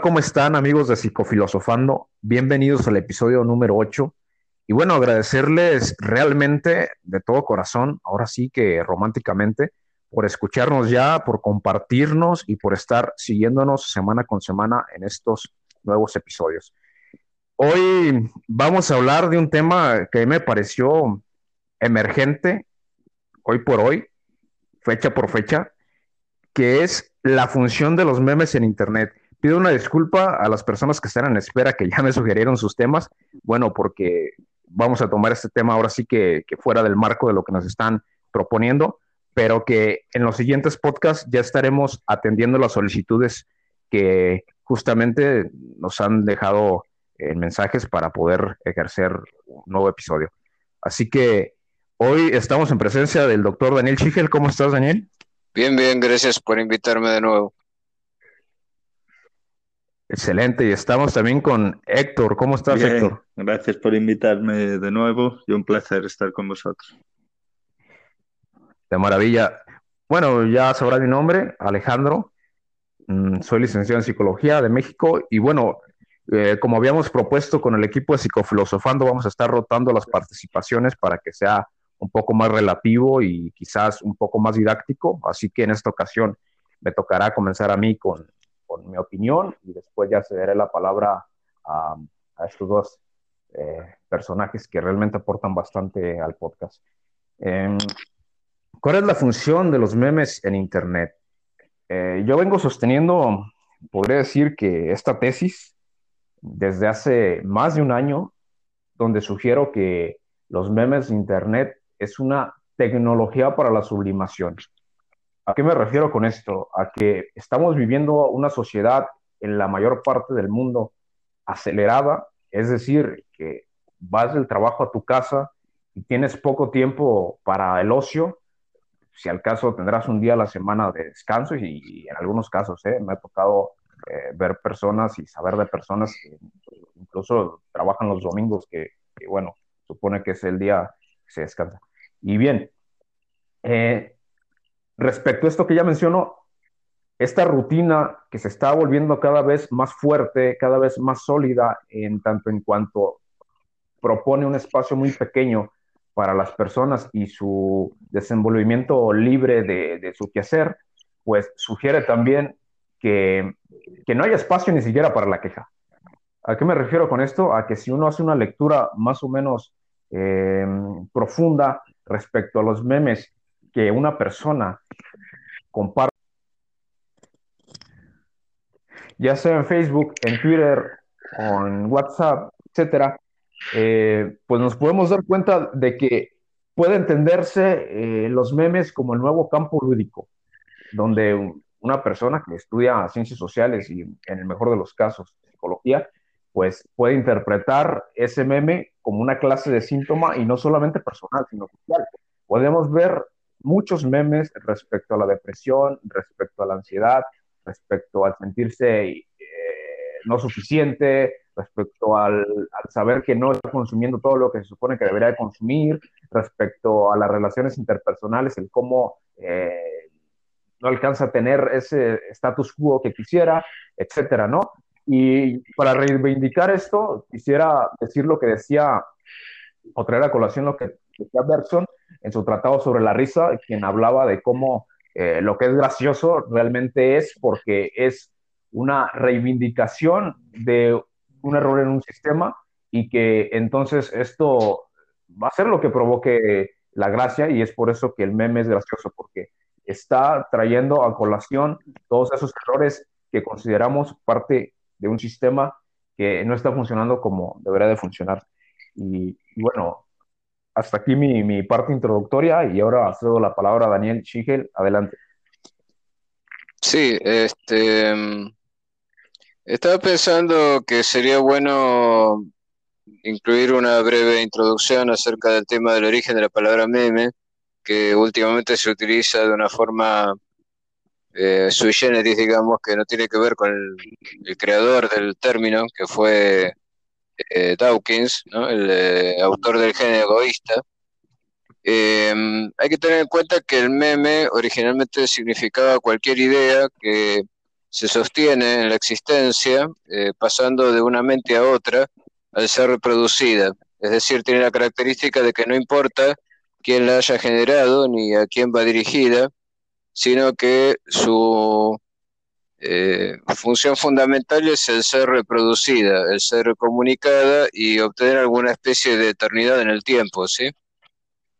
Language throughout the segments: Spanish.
¿cómo están amigos de Psicofilosofando? Bienvenidos al episodio número 8. Y bueno, agradecerles realmente de todo corazón, ahora sí que románticamente, por escucharnos ya, por compartirnos y por estar siguiéndonos semana con semana en estos nuevos episodios. Hoy vamos a hablar de un tema que me pareció emergente hoy por hoy, fecha por fecha, que es la función de los memes en Internet. Pido una disculpa a las personas que están en espera que ya me sugirieron sus temas. Bueno, porque vamos a tomar este tema ahora sí que, fuera del marco de lo que nos están proponiendo, pero que en los siguientes podcasts ya estaremos atendiendo las solicitudes que justamente nos han dejado en mensajes para poder ejercer un nuevo episodio. Así que hoy estamos en presencia del doctor Daniel Chigel. ¿Cómo estás, Daniel? Bien, bien, gracias por invitarme de nuevo. Excelente, y estamos también con Héctor. ¿Cómo estás, Héctor? Gracias por invitarme de nuevo y un placer estar con vosotros. De maravilla. Bueno, ya sabrá mi nombre, Alejandro. Mm, soy licenciado en Psicología de México y bueno, eh, como habíamos propuesto con el equipo de Psicofilosofando, vamos a estar rotando las participaciones para que sea un poco más relativo y quizás un poco más didáctico. Así que en esta ocasión me tocará comenzar a mí con con mi opinión y después ya cederé la palabra a, estos dos eh, personajes que realmente aportan bastante al podcast. Em, ¿Cuál es la función de los memes en Internet? Eh, yo vengo sosteniendo, podría decir que esta tesis desde hace más de un año, donde sugiero que los memes de Internet es una tecnología para la sublimación. ¿A qué me refiero con esto? A que estamos viviendo una sociedad en la mayor parte del mundo acelerada, es decir, que vas del trabajo a tu casa y tienes poco tiempo para el ocio, si al caso tendrás un día a la semana de descanso y, en algunos casos ¿eh? me ha tocado eh, ver personas y saber de personas que incluso trabajan los domingos, que, que, bueno, supone que es el día que se descansa. Y bien, eh, respecto a esto que ya mencionó, esta rutina que se está volviendo cada vez más fuerte, cada vez más sólida, en tanto en cuanto propone un espacio muy pequeño para las personas y su desenvolvimiento libre de, su quehacer, pues sugiere también que, no hay espacio ni siquiera para la queja. ¿A qué me refiero con esto? A que si uno hace una lectura más o menos eh, profunda respecto a los memes que una persona comparte, ya sea en Facebook, en Twitter o en WhatsApp, etcétera, eh, pues nos podemos dar cuenta de que puede entenderse eh, los memes como el nuevo campo lúdico, donde una persona que estudia ciencias sociales y en el mejor de los casos psicología, pues puede interpretar ese meme como una clase de síntoma y no solamente personal, sino social. Podemos ver muchos memes respecto a la depresión, respecto a la ansiedad, respecto al sentirse eh, no suficiente, respecto al, saber que no está consumiendo todo lo que se supone que debería de consumir, respecto a las relaciones interpersonales, el cómo eh, no alcanza a tener ese status quo que quisiera, etcétera, ¿no? Y para reivindicar esto, quisiera decir lo que decía, o traer a colación lo que decía Bergson, en su tratado sobre la risa, quien hablaba de cómo eh, lo que es gracioso realmente es porque es una reivindicación de un error en un sistema y que entonces esto va a ser lo que provoque la gracia y es por eso que el meme es gracioso, porque está trayendo a colación todos esos errores que consideramos parte de un sistema que no está funcionando como debería de funcionar. Y, y bueno, hasta aquí mi, parte introductoria y ahora cedo la palabra a Daniel Schigel. Adelante. Sí, este. Estaba pensando que sería bueno incluir una breve introducción acerca del tema del origen de la palabra meme, que últimamente se utiliza de una forma eh, sui generis, digamos, que no tiene que ver con el creador del término, que fue eh, Dawkins, el eh, autor del género egoísta, em, hay que tener en cuenta que el meme originalmente significaba cualquier idea que se sostiene en la existencia, eh, pasando de una mente a otra al ser reproducida. Es decir, tiene la característica de que no importa quién la haya generado ni a quién va dirigida, sino que su eh, función fundamental es el ser reproducida, el ser comunicada y obtener alguna especie de eternidad en el tiempo, ¿sí?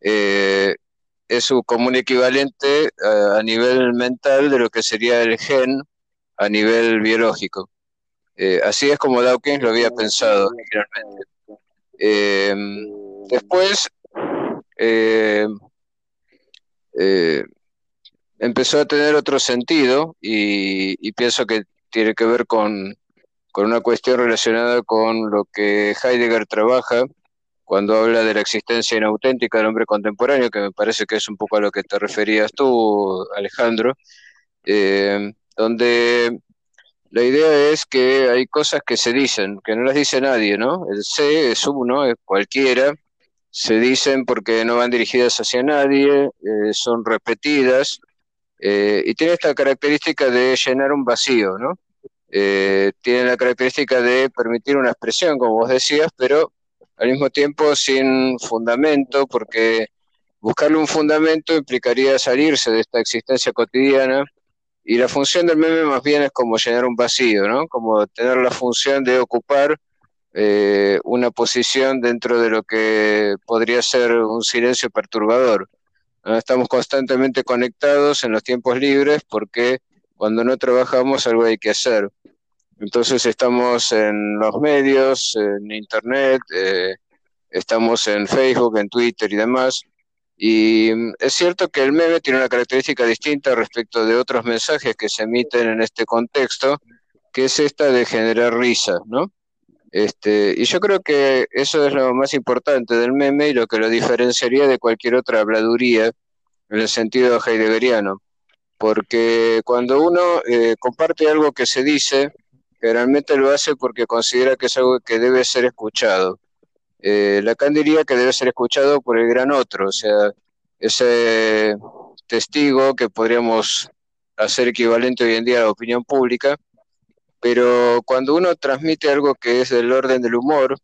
Eh, es como un equivalente a, nivel mental de lo que sería el gen a nivel biológico. Eh, así es como Dawkins lo había pensado originalmente. después, empezó a tener otro sentido y, pienso que tiene que ver con, una cuestión relacionada con lo que Heidegger trabaja cuando habla de la existencia inauténtica del hombre contemporáneo, que me parece que es un poco a lo que te referías tú, Alejandro, eh, donde la idea es que hay cosas que se dicen, que no las dice nadie, ¿no? El C es uno, es cualquiera, se dicen porque no van dirigidas hacia nadie, eh, son repetidas, eh, y tiene esta característica de llenar un vacío, ¿no? Eh, tiene la característica de permitir una expresión, como vos decías, pero al mismo tiempo sin fundamento, porque buscarle un fundamento implicaría salirse de esta existencia cotidiana y la función del meme más bien es como llenar un vacío, ¿no? Como tener la función de ocupar eh, una posición dentro de lo que podría ser un silencio perturbador. Estamos constantemente conectados en los tiempos libres porque cuando no trabajamos algo hay que hacer. Entonces estamos en los medios, en Internet, eh, estamos en Facebook, en Twitter y demás. Y mm, es cierto que el meme tiene una característica distinta respecto de otros mensajes que se emiten en este contexto, que es esta de generar risa, ¿no? Este, y yo creo que eso es lo más importante del meme y lo que lo diferenciaría de cualquier otra habladuría en el sentido heideggeriano. Porque cuando uno eh, comparte algo que se dice, generalmente lo hace porque considera que es algo que debe ser escuchado. Eh, Lacan diría que debe ser escuchado por el gran otro, o sea, ese testigo que podríamos hacer equivalente hoy en día a la opinión pública, pero cuando uno transmite algo que es del orden del humor,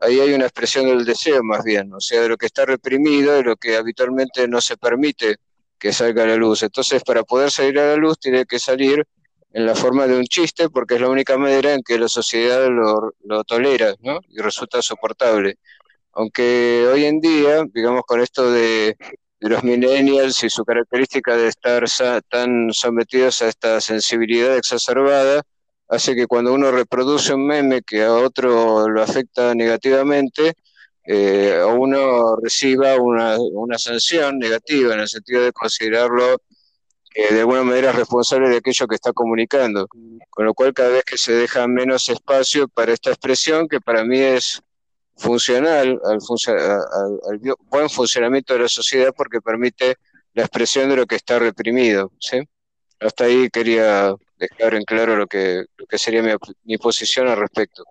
ahí hay una expresión del deseo más bien, o sea, de lo que está reprimido, de lo que habitualmente no se permite que salga a la luz. Entonces, para poder salir a la luz, tiene que salir en la forma de un chiste, porque es la única manera en que la sociedad lo, tolera, ¿no? Y resulta soportable. Aunque hoy en día, digamos, con esto de, de los millennials y su característica de estar tan sometidos a esta sensibilidad exacerbada, hace que cuando uno reproduce un meme que a otro lo afecta negativamente, eh, uno reciba una, sanción negativa en el sentido de considerarlo eh, de alguna manera responsable de aquello que está comunicando. Con lo cual cada vez que se deja menos espacio para esta expresión, que para mí es funcional al, al, buen funcionamiento de la sociedad porque permite la expresión de lo que está reprimido. ¿sí? Hasta ahí quería dejar en claro lo que, sería mi, posición al respecto.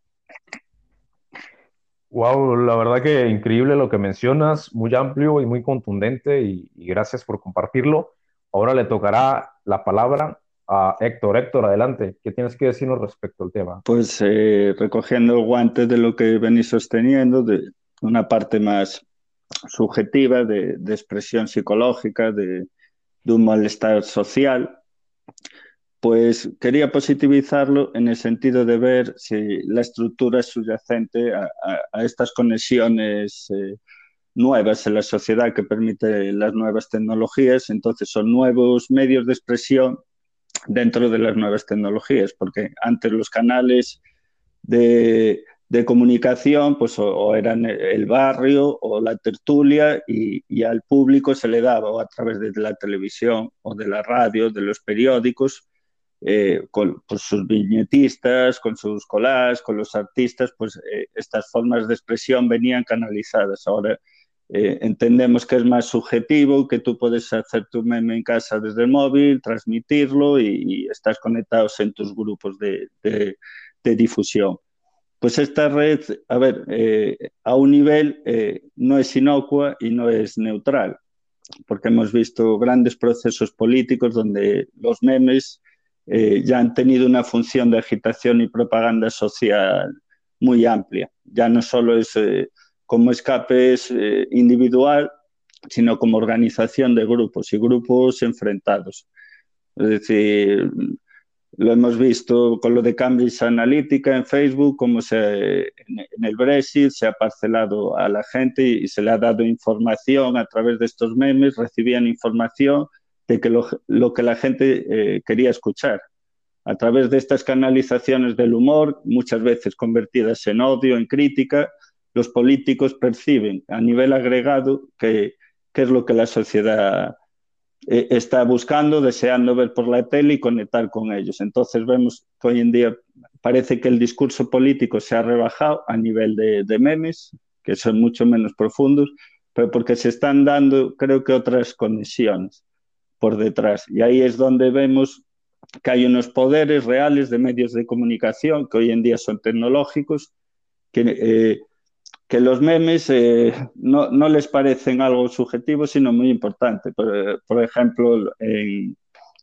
Wow, la verdad que increíble lo que mencionas, muy amplio y muy contundente y, gracias por compartirlo. Ahora le tocará la palabra a Héctor. Héctor, adelante, ¿qué tienes que decirnos respecto al tema? Pues eh, recogiendo el guante de lo que venís sosteniendo, de una parte más subjetiva, de, expresión psicológica, de, de un malestar social, pues quería positivizarlo en el sentido de ver si la estructura es subyacente a, estas conexiones eh, nuevas en la sociedad que permite las nuevas tecnologías. Entonces son nuevos medios de expresión dentro de las nuevas tecnologías, porque antes los canales de, comunicación pues o, eran el barrio o la tertulia y, y, al público se le daba o a través de la televisión o de la radio, de los periódicos, eh, con, sus viñetistas, con sus collages, con los artistas, pues eh, estas formas de expresión venían canalizadas. Ahora eh, entendemos que es más subjetivo, que tú puedes hacer tu meme en casa desde el móvil, transmitirlo y, estás conectados en tus grupos de, difusión. Pues esta red, a ver, a un nivel no es inocua y no es neutral, porque hemos visto grandes procesos políticos donde los memes eh, ya han tenido una función de agitación y propaganda social muy amplia. Ya no solo es eh, como escape es, individual, sino como organización de grupos y grupos enfrentados. Es decir, lo hemos visto con lo de Cambridge Analytica en Facebook, como se, en el Brexit se ha parcelado a la gente y se le ha dado información a través de estos memes, recibían información de que lo, que la gente eh, quería escuchar. A través de estas canalizaciones del humor, muchas veces convertidas en odio, en crítica, los políticos perciben a nivel agregado que, que es lo que la sociedad eh, está buscando, deseando ver por la tele y conectar con ellos. Entonces vemos que hoy en día parece que el discurso político se ha rebajado a nivel de, memes, que son mucho menos profundos, pero porque se están dando, creo que, otras conexiones por detrás. Y ahí es donde vemos que hay unos poderes reales de medios de comunicación que hoy en día son tecnológicos, que eh, que los memes eh, no, no, les parecen algo subjetivo, sino muy importante. Por, por ejemplo, en,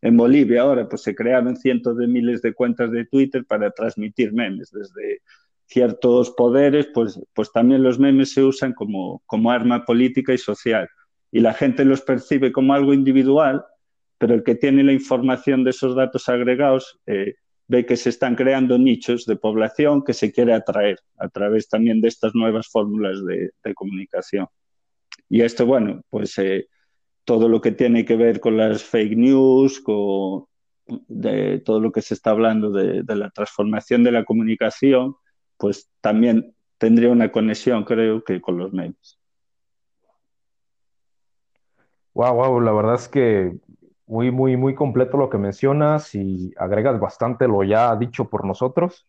en, Bolivia ahora pues, se crearon cientos de miles de cuentas de Twitter para transmitir memes. Desde ciertos poderes, pues, pues también los memes se usan como, como arma política y social. Y la gente los percibe como algo individual, pero el que tiene la información de esos datos agregados eh, ve que se están creando nichos de población que se quiere atraer a través también de estas nuevas fórmulas de, comunicación. Y esto, bueno, pues eh, todo lo que tiene que ver con las fake news, con todo lo que se está hablando de, la transformación de la comunicación, pues también tendría una conexión, creo que, con los medios. Wow, wow, la verdad es que muy, muy, muy completo lo que mencionas y agregas bastante lo ya dicho por nosotros.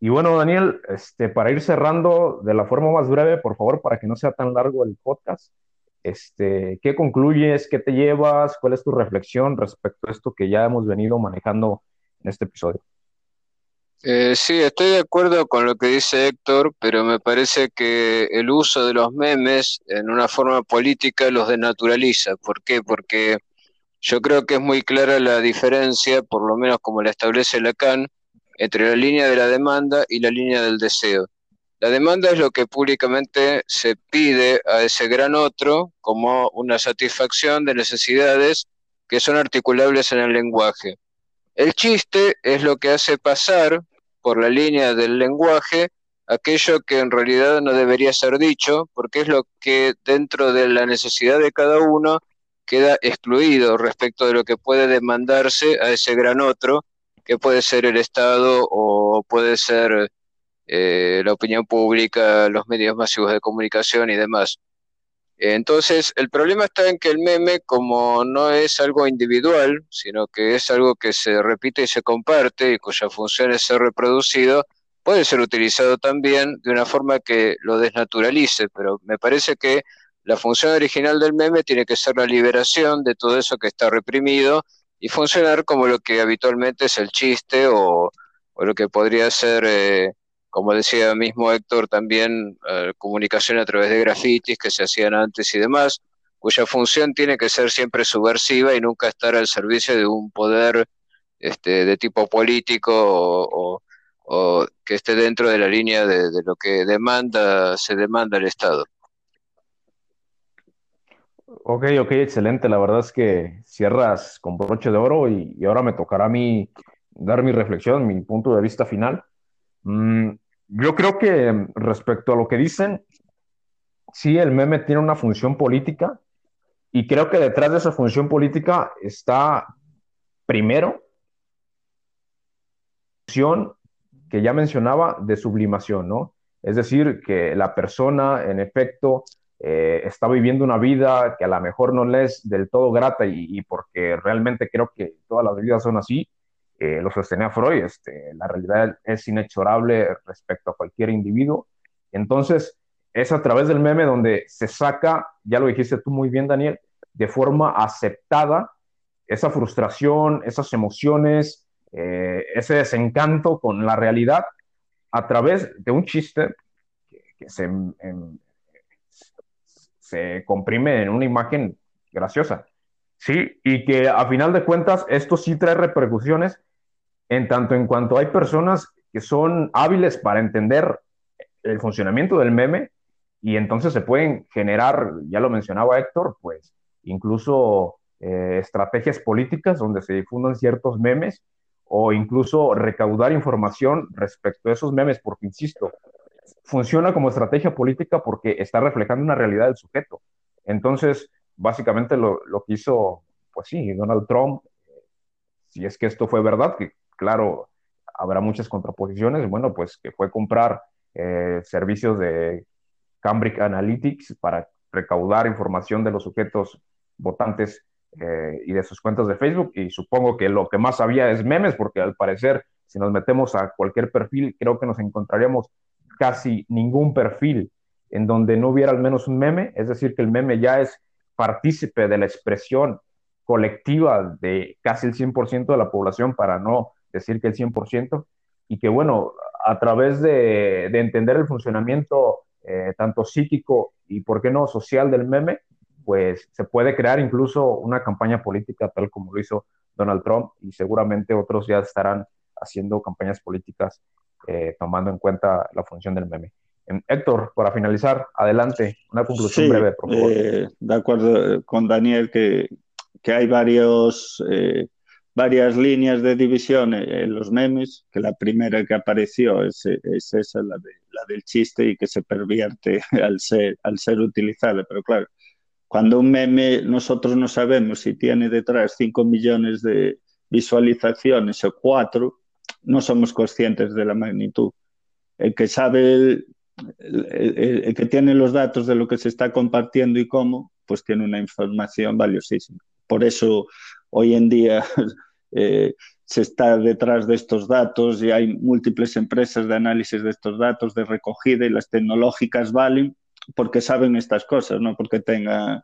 Y bueno, Daniel, este, para ir cerrando de la forma más breve, por favor, para que no sea tan largo el podcast, este, ¿qué concluyes? ¿Qué te llevas? ¿Cuál es tu reflexión respecto a esto que ya hemos venido manejando en este episodio? Eh, sí, estoy de acuerdo con lo que dice Héctor, pero me parece que el uso de los memes en una forma política los denaturaliza. ¿Por qué? Porque yo creo que es muy clara la diferencia, por lo menos como la establece Lacan, entre la línea de la demanda y la línea del deseo. La demanda es lo que públicamente se pide a ese gran otro como una satisfacción de necesidades que son articulables en el lenguaje. El chiste es lo que hace pasar por la línea del lenguaje aquello que en realidad no debería ser dicho, porque es lo que dentro de la necesidad de cada uno queda excluido respecto de lo que puede demandarse a ese gran otro, que puede ser el Estado o puede ser eh, la opinión pública, los medios masivos de comunicación y demás. Entonces, el problema está en que el meme, como no es algo individual, sino que es algo que se repite y se comparte y cuya función es ser reproducido, puede ser utilizado también de una forma que lo desnaturalice, pero me parece que la función original del meme tiene que ser la liberación de todo eso que está reprimido y funcionar como lo que habitualmente es el chiste o, lo que podría ser, eh, como decía mismo Héctor, también eh, comunicación a través de grafitis que se hacían antes y demás, cuya función tiene que ser siempre subversiva y nunca estar al servicio de un poder este, de tipo político o, que esté dentro de la línea de, de lo que demanda, se demanda el Estado. Ok, ok, excelente. La verdad es que cierras con broche de oro y, ahora me tocará a mí dar mi reflexión, mi punto de vista final. Mm, yo creo que respecto a lo que dicen, sí, el meme tiene una función política y creo que detrás de esa función política está primero función que ya mencionaba de sublimación, ¿no? Es decir, que la persona en efecto eh, está viviendo una vida que a lo mejor no le es del todo grata y, porque realmente creo que todas las vidas son así, eh, lo sostenía Freud, este, la realidad es inexorable respecto a cualquier individuo. Entonces, es a través del meme donde se saca, ya lo dijiste tú muy bien, Daniel, de forma aceptada esa frustración, esas emociones, eh, ese desencanto con la realidad a través de un chiste que, se, en, se comprime en una imagen graciosa. Sí, y que a final de cuentas esto sí trae repercusiones en tanto en cuanto hay personas que son hábiles para entender el funcionamiento del meme y entonces se pueden generar, ya lo mencionaba Héctor, pues incluso eh, estrategias políticas donde se difundan ciertos memes o incluso recaudar información respecto a esos memes, porque, insisto, funciona como estrategia política porque está reflejando una realidad del sujeto. Entonces, básicamente lo, lo que hizo, pues sí, Donald Trump, si es que esto fue verdad, que claro, habrá muchas contraposiciones, bueno, pues que fue comprar eh, servicios de Cambridge Analytics para recaudar información de los sujetos votantes eh, y de sus cuentas de Facebook. Y supongo que lo que más había es memes, porque al parecer, si nos metemos a cualquier perfil, creo que nos encontraríamos casi ningún perfil en donde no hubiera al menos un meme. Es decir, que el meme ya es partícipe de la expresión colectiva de casi el 100% de la población, para no decir que el 100%, y que bueno, a través de, entender el funcionamiento eh, tanto psíquico y, por qué no, social del meme, pues se puede crear incluso una campaña política tal como lo hizo Donald Trump y seguramente otros ya estarán haciendo campañas políticas eh, tomando en cuenta la función del meme. Em, Héctor, para finalizar, adelante, una conclusión breve, por favor. Eh, de acuerdo con Daniel que, que hay varios, varias líneas de división en los memes, que la primera que apareció es, es esa, la, de, la, del chiste y que se pervierte al ser, al ser utilizada. Pero claro, cuando un meme nosotros no sabemos si tiene detrás 5 millones de visualizaciones o 4, no somos conscientes de la magnitud. El que sabe, el, el, que tiene los datos de lo que se está compartiendo y cómo, pues tiene una información valiosísima. Por eso hoy en día eh, se está detrás de estos datos y hay múltiples empresas de análisis de estos datos, de recogida y las tecnológicas valen porque saben estas cosas, no porque tengan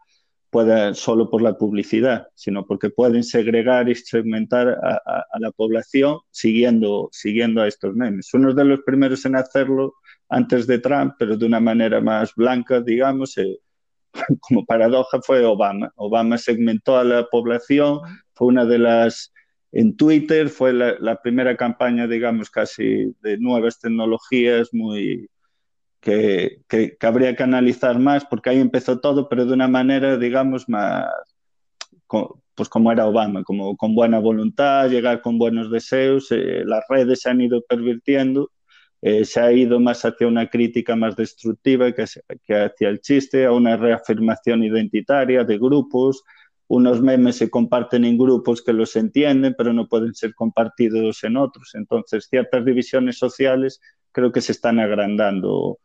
pueda solo por la publicidad, sino porque pueden segregar y segmentar a, la población siguiendo, siguiendo a estos memes. Uno de los primeros en hacerlo antes de Trump, pero de una manera más blanca, digamos, eh, como paradoja, fue Obama. Obama segmentó a la población, fue una de las, en Twitter fue la, la primera campaña, digamos, casi de nuevas tecnologías muy que, que, habría que analizar más, porque ahí empezó todo, pero de una manera, digamos, más, pues como era Obama, como con buena voluntad, llegar con buenos deseos, eh, las redes se han ido pervirtiendo, eh, se ha ido más hacia una crítica más destructiva que, que hacia el chiste, a una reafirmación identitaria de grupos, unos memes se comparten en grupos que los entienden, pero no pueden ser compartidos en otros. Entonces, ciertas divisiones sociales creo que se están agrandando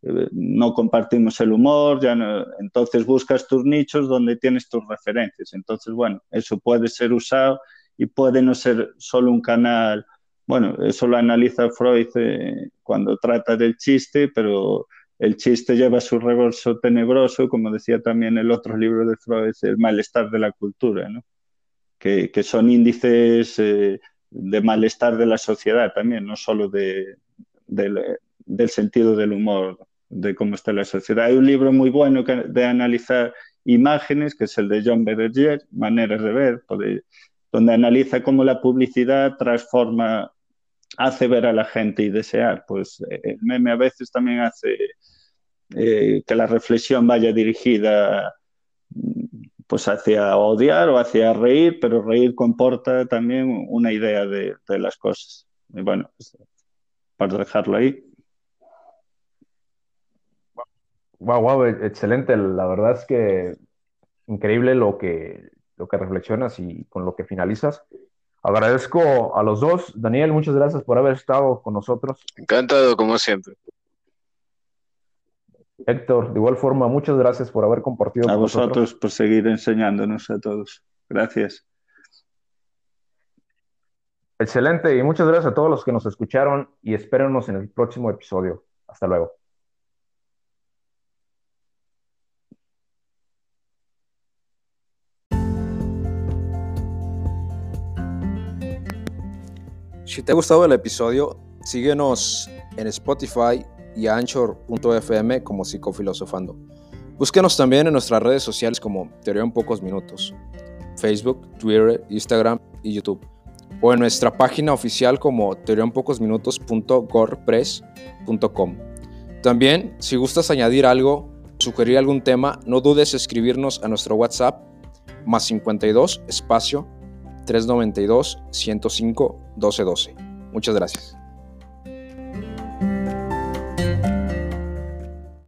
eh, no compartimos el humor, ya entonces buscas tus nichos donde tienes tus referencias. Entonces, bueno, eso puede ser usado y puede no ser solo un canal, bueno, eso lo analiza Freud eh, cuando trata del chiste, pero el chiste lleva su reverso tenebroso, como decía también el otro libro de Freud, el malestar de la cultura, ¿no? que, que, son índices eh, de malestar de la sociedad también, no solo de, del sentido del humor de cómo está la sociedad. Hay un libro muy bueno que, de analizar imágenes, que es el de John Berger, Maneras de ver, donde analiza cómo la publicidad transforma, hace ver a la gente y desear. Pues eh, el meme a veces también hace eh, que la reflexión vaya dirigida pues hacia odiar o hacia reír, pero reír comporta también una idea de, de las cosas. Y bueno, pues, para dejarlo ahí. Wow, wow, excelente. La verdad es que increíble lo que, lo que reflexionas y con lo que finalizas. Agradezco a los dos. Daniel, muchas gracias por haber estado con nosotros. Encantado, como siempre. Héctor, de igual forma, muchas gracias por haber compartido a vosotros por seguir enseñándonos a todos. Gracias. Excelente y muchas gracias a todos los que nos escucharon y espérenos en el próximo episodio. Hasta luego. Si te ha gustado el episodio, síguenos en Spotify y Anchor.fm como Psicofilosofando. Búsquenos también en nuestras redes sociales como Teoría en Pocos Minutos, Facebook, Twitter, Instagram y YouTube. o en nuestra página oficial como teoriaenpocosminutos.gorpress.com. También, si gustas añadir algo, sugerir algún tema, no dudes en escribirnos a nuestro WhatsApp más 52 espacio 392 105 1212. Muchas gracias.